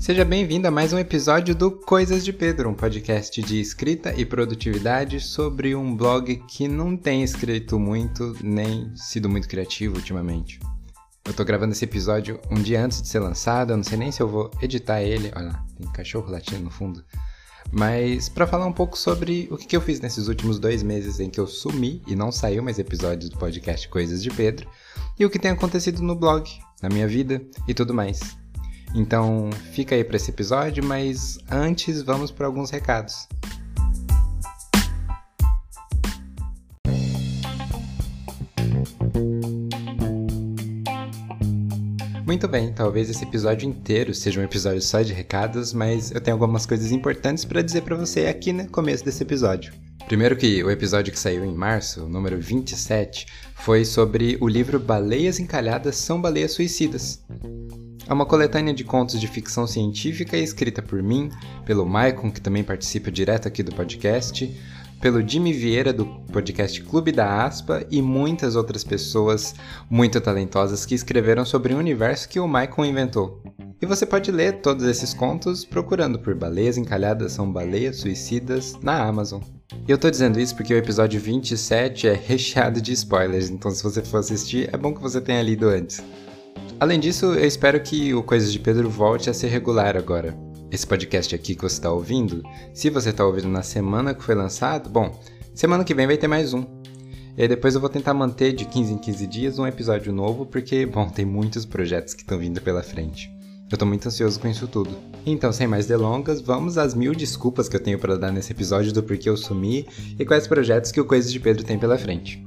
Seja bem-vindo a mais um episódio do Coisas de Pedro, um podcast de escrita e produtividade sobre um blog que não tem escrito muito nem sido muito criativo ultimamente. Eu tô gravando esse episódio um dia antes de ser lançado, eu não sei nem se eu vou editar ele. Olha lá, tem cachorro latindo no fundo. Mas para falar um pouco sobre o que eu fiz nesses últimos dois meses em que eu sumi e não saiu mais episódios do podcast Coisas de Pedro, e o que tem acontecido no blog, na minha vida e tudo mais. Então fica aí para esse episódio, mas antes vamos para alguns recados. Muito bem, talvez esse episódio inteiro seja um episódio só de recados, mas eu tenho algumas coisas importantes para dizer para você aqui no começo desse episódio. Primeiro que o episódio que saiu em março, o número 27, foi sobre o livro Baleias Encalhadas são Baleias Suicidas. É uma coletânea de contos de ficção científica escrita por mim, pelo Maicon, que também participa direto aqui do podcast, pelo Jimmy Vieira do podcast Clube da Aspa e muitas outras pessoas muito talentosas que escreveram sobre o universo que o Maicon inventou. E você pode ler todos esses contos procurando por Baleias Encalhadas são Baleias Suicidas na Amazon. E eu tô dizendo isso porque o episódio 27 é recheado de spoilers, então se você for assistir, é bom que você tenha lido antes. Além disso, eu espero que o Coisas de Pedro volte a ser regular agora esse podcast aqui que você está ouvindo, se você está ouvindo na semana que foi lançado, bom, semana que vem vai ter mais um. E depois eu vou tentar manter de 15 em 15 dias um episódio novo, porque, bom, tem muitos projetos que estão vindo pela frente. Eu tô muito ansioso com isso tudo. Então, sem mais delongas, vamos às mil desculpas que eu tenho para dar nesse episódio do porquê eu sumi e quais projetos que o Coisas de Pedro tem pela frente.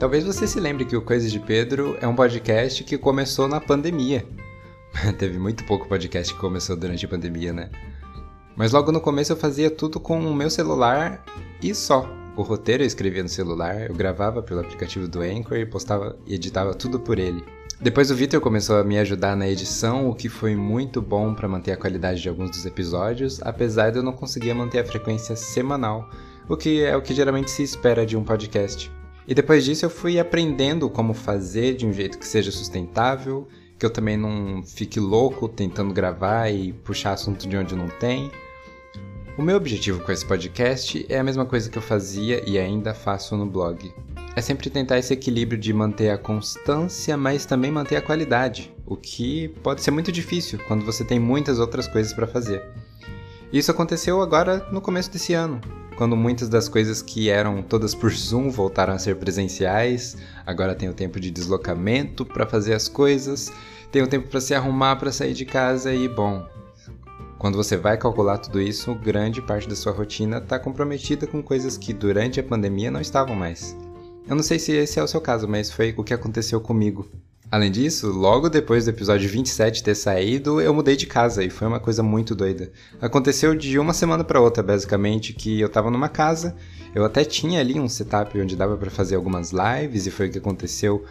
Talvez você se lembre que o Coisas de Pedro é um podcast que começou na pandemia. Teve muito pouco podcast que começou durante a pandemia, né? Mas logo no começo eu fazia tudo com o meu celular e só. O roteiro eu escrevia no celular, eu gravava pelo aplicativo do Anchor e postava e editava tudo por ele. Depois o Victor começou a me ajudar na edição, o que foi muito bom para manter a qualidade de alguns dos episódios, apesar de eu não conseguir manter a frequência semanal, o que é o que geralmente se espera de um podcast. E depois disso eu fui aprendendo como fazer de um jeito que seja sustentável, que eu também não fique louco tentando gravar e puxar assunto de onde não tem. O meu objetivo com esse podcast é a mesma coisa que eu fazia e ainda faço no blog. É sempre tentar esse equilíbrio de manter a constância, mas também manter a qualidade, o que pode ser muito difícil quando você tem muitas outras coisas para fazer. Isso aconteceu agora no começo desse ano, quando muitas das coisas que eram todas por Zoom voltaram a ser presenciais, agora tem o tempo de deslocamento para fazer as coisas, tem o tempo para se arrumar para sair de casa e bom. Quando você vai calcular tudo isso, grande parte da sua rotina está comprometida com coisas que durante a pandemia não estavam mais. Eu não sei se esse é o seu caso, mas foi o que aconteceu comigo. Além disso, logo depois do episódio 27 ter saído, eu mudei de casa e foi uma coisa muito doida. Aconteceu de uma semana para outra, basicamente, que eu tava numa casa, eu até tinha ali um setup onde dava para fazer algumas lives e foi o que aconteceu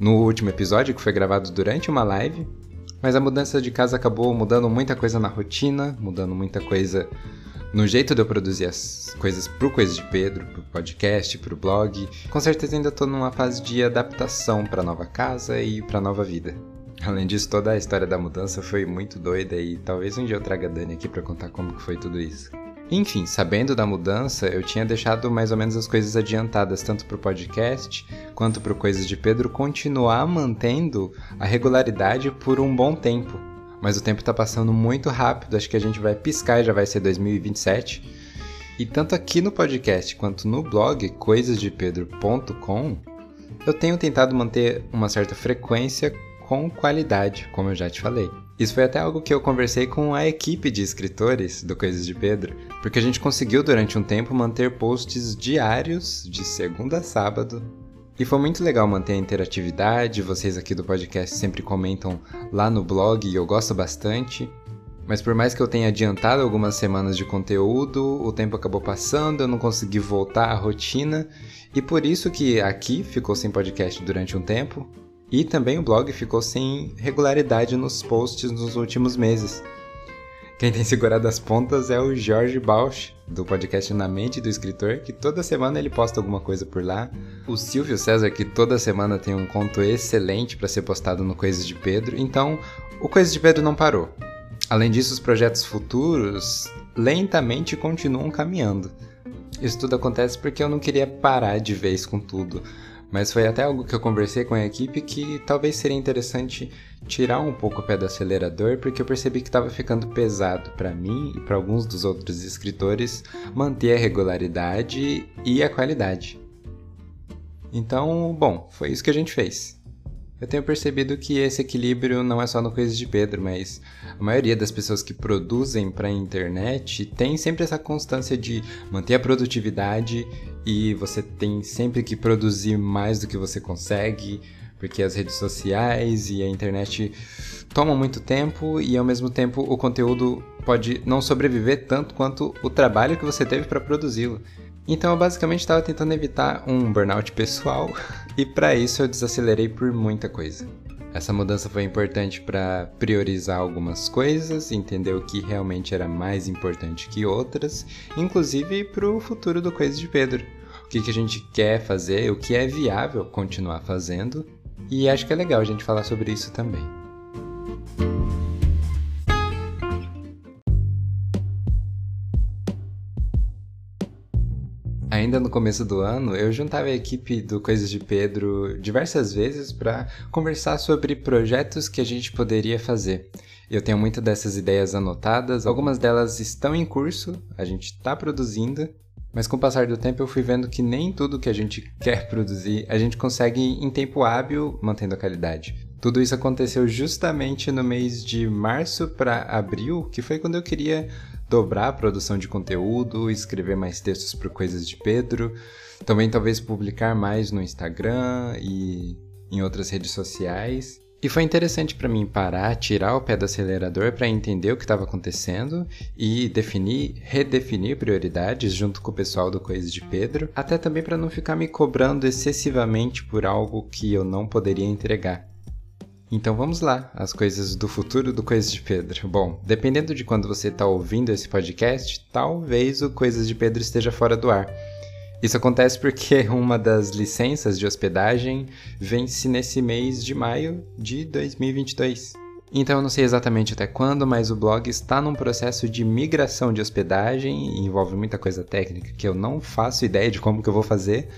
no último episódio, que foi gravado durante uma live. Mas a mudança de casa acabou mudando muita coisa na rotina, mudando muita coisa no jeito de eu produzir as coisas pro Coisas de Pedro, pro podcast, pro blog. Com certeza ainda tô numa fase de adaptação pra nova casa e pra nova vida. Além disso, toda a história da mudança foi muito doida e talvez um dia eu traga a Dani aqui para contar como que foi tudo isso. Enfim, sabendo da mudança, eu tinha deixado mais ou menos as coisas adiantadas tanto pro podcast quanto pro Coisas de Pedro continuar mantendo a regularidade por um bom tempo mas o tempo está passando muito rápido, acho que a gente vai piscar e já vai ser 2027. E tanto aqui no podcast quanto no blog coisasdepedro.com, eu tenho tentado manter uma certa frequência com qualidade, como eu já te falei. Isso foi até algo que eu conversei com a equipe de escritores do Coisas de Pedro, porque a gente conseguiu durante um tempo manter posts diários de segunda a sábado e foi muito legal manter a interatividade, vocês aqui do podcast sempre comentam lá no blog e eu gosto bastante. Mas por mais que eu tenha adiantado algumas semanas de conteúdo, o tempo acabou passando, eu não consegui voltar à rotina, e por isso que aqui ficou sem podcast durante um tempo, e também o blog ficou sem regularidade nos posts nos últimos meses. Quem tem segurado as pontas é o Jorge Bausch, do podcast Na Mente do Escritor, que toda semana ele posta alguma coisa por lá. O Silvio César, que toda semana tem um conto excelente para ser postado no Coisas de Pedro. Então, o Coisas de Pedro não parou. Além disso, os projetos futuros lentamente continuam caminhando. Isso tudo acontece porque eu não queria parar de vez com tudo. Mas foi até algo que eu conversei com a equipe que talvez seria interessante tirar um pouco o pé do acelerador, porque eu percebi que estava ficando pesado para mim e para alguns dos outros escritores manter a regularidade e a qualidade. Então, bom, foi isso que a gente fez. Eu tenho percebido que esse equilíbrio não é só no Coisas de Pedro, mas a maioria das pessoas que produzem para a internet tem sempre essa constância de manter a produtividade e você tem sempre que produzir mais do que você consegue, porque as redes sociais e a internet tomam muito tempo e ao mesmo tempo o conteúdo pode não sobreviver tanto quanto o trabalho que você teve para produzi-lo. Então eu basicamente estava tentando evitar um burnout pessoal e para isso eu desacelerei por muita coisa. Essa mudança foi importante para priorizar algumas coisas, entender o que realmente era mais importante que outras, inclusive para o futuro do Coisa de Pedro. O que, que a gente quer fazer, o que é viável continuar fazendo, e acho que é legal a gente falar sobre isso também. Ainda no começo do ano, eu juntava a equipe do Coisas de Pedro diversas vezes para conversar sobre projetos que a gente poderia fazer. Eu tenho muitas dessas ideias anotadas, algumas delas estão em curso, a gente está produzindo, mas com o passar do tempo eu fui vendo que nem tudo que a gente quer produzir a gente consegue em tempo hábil mantendo a qualidade. Tudo isso aconteceu justamente no mês de março para abril, que foi quando eu queria dobrar a produção de conteúdo, escrever mais textos para Coisas de Pedro, também talvez publicar mais no Instagram e em outras redes sociais. E foi interessante para mim parar, tirar o pé do acelerador para entender o que estava acontecendo e definir, redefinir prioridades junto com o pessoal do Coisas de Pedro, até também para não ficar me cobrando excessivamente por algo que eu não poderia entregar. Então vamos lá, as coisas do futuro do Coisas de Pedro. Bom, dependendo de quando você está ouvindo esse podcast, talvez o Coisas de Pedro esteja fora do ar. Isso acontece porque uma das licenças de hospedagem vence nesse mês de maio de 2022. Então eu não sei exatamente até quando, mas o blog está num processo de migração de hospedagem e envolve muita coisa técnica que eu não faço ideia de como que eu vou fazer,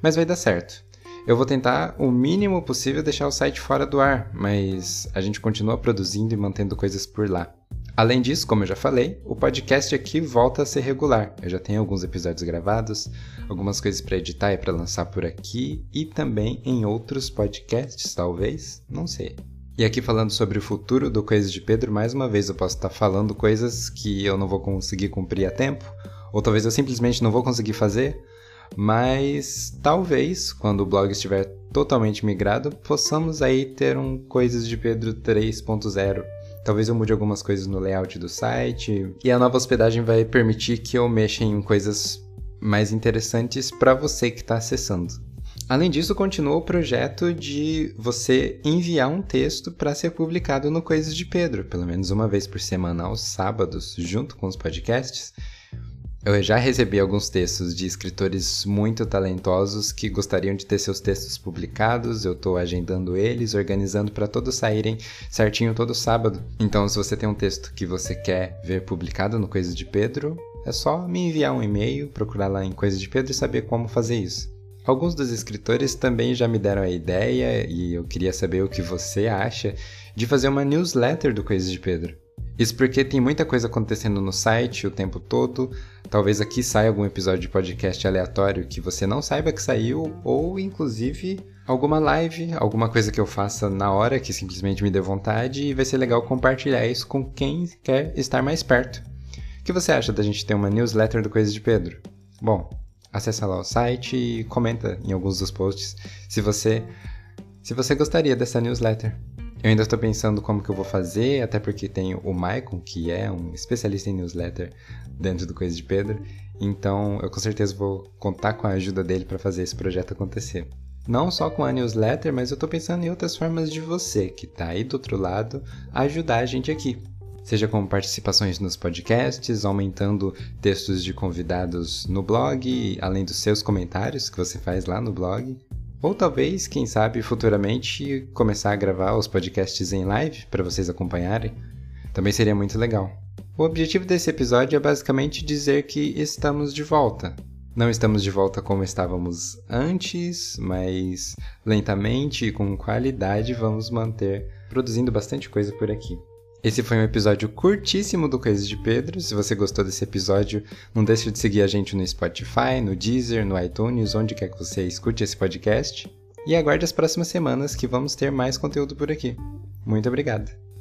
mas vai dar certo. Eu vou tentar o mínimo possível deixar o site fora do ar, mas a gente continua produzindo e mantendo coisas por lá. Além disso, como eu já falei, o podcast aqui volta a ser regular. Eu já tenho alguns episódios gravados, algumas coisas para editar e para lançar por aqui e também em outros podcasts, talvez, não sei. E aqui falando sobre o futuro do Coisas de Pedro, mais uma vez eu posso estar falando coisas que eu não vou conseguir cumprir a tempo, ou talvez eu simplesmente não vou conseguir fazer, mas talvez, quando o blog estiver totalmente migrado, possamos aí ter um Coisas de Pedro 3.0. Talvez eu mude algumas coisas no layout do site e a nova hospedagem vai permitir que eu mexa em coisas mais interessantes para você que está acessando. Além disso, continua o projeto de você enviar um texto para ser publicado no Coisas de Pedro, pelo menos uma vez por semana aos sábados, junto com os podcasts. Eu já recebi alguns textos de escritores muito talentosos que gostariam de ter seus textos publicados. Eu estou agendando eles, organizando para todos saírem certinho todo sábado. Então, se você tem um texto que você quer ver publicado no Coisas de Pedro, é só me enviar um e-mail, procurar lá em Coisas de Pedro e saber como fazer isso. Alguns dos escritores também já me deram a ideia e eu queria saber o que você acha de fazer uma newsletter do Coisas de Pedro. Isso porque tem muita coisa acontecendo no site o tempo todo. Talvez aqui saia algum episódio de podcast aleatório que você não saiba que saiu, ou inclusive alguma live, alguma coisa que eu faça na hora que simplesmente me dê vontade, e vai ser legal compartilhar isso com quem quer estar mais perto. O que você acha da gente ter uma newsletter do Coisa de Pedro? Bom, acessa lá o site e comenta em alguns dos posts se você se você gostaria dessa newsletter. Eu ainda estou pensando como que eu vou fazer, até porque tem o Maicon, que é um especialista em newsletter dentro do Coisa de Pedro, então eu com certeza vou contar com a ajuda dele para fazer esse projeto acontecer. Não só com a newsletter, mas eu estou pensando em outras formas de você, que está aí do outro lado, ajudar a gente aqui. seja com participações nos podcasts, aumentando textos de convidados no blog, além dos seus comentários que você faz lá no blog. Ou talvez, quem sabe, futuramente começar a gravar os podcasts em live para vocês acompanharem. Também seria muito legal. O objetivo desse episódio é basicamente dizer que estamos de volta. Não estamos de volta como estávamos antes, mas lentamente e com qualidade vamos manter produzindo bastante coisa por aqui. Esse foi um episódio curtíssimo do Coisas de Pedro. Se você gostou desse episódio, não deixe de seguir a gente no Spotify, no Deezer, no iTunes, onde quer que você escute esse podcast. E aguarde as próximas semanas que vamos ter mais conteúdo por aqui. Muito obrigado!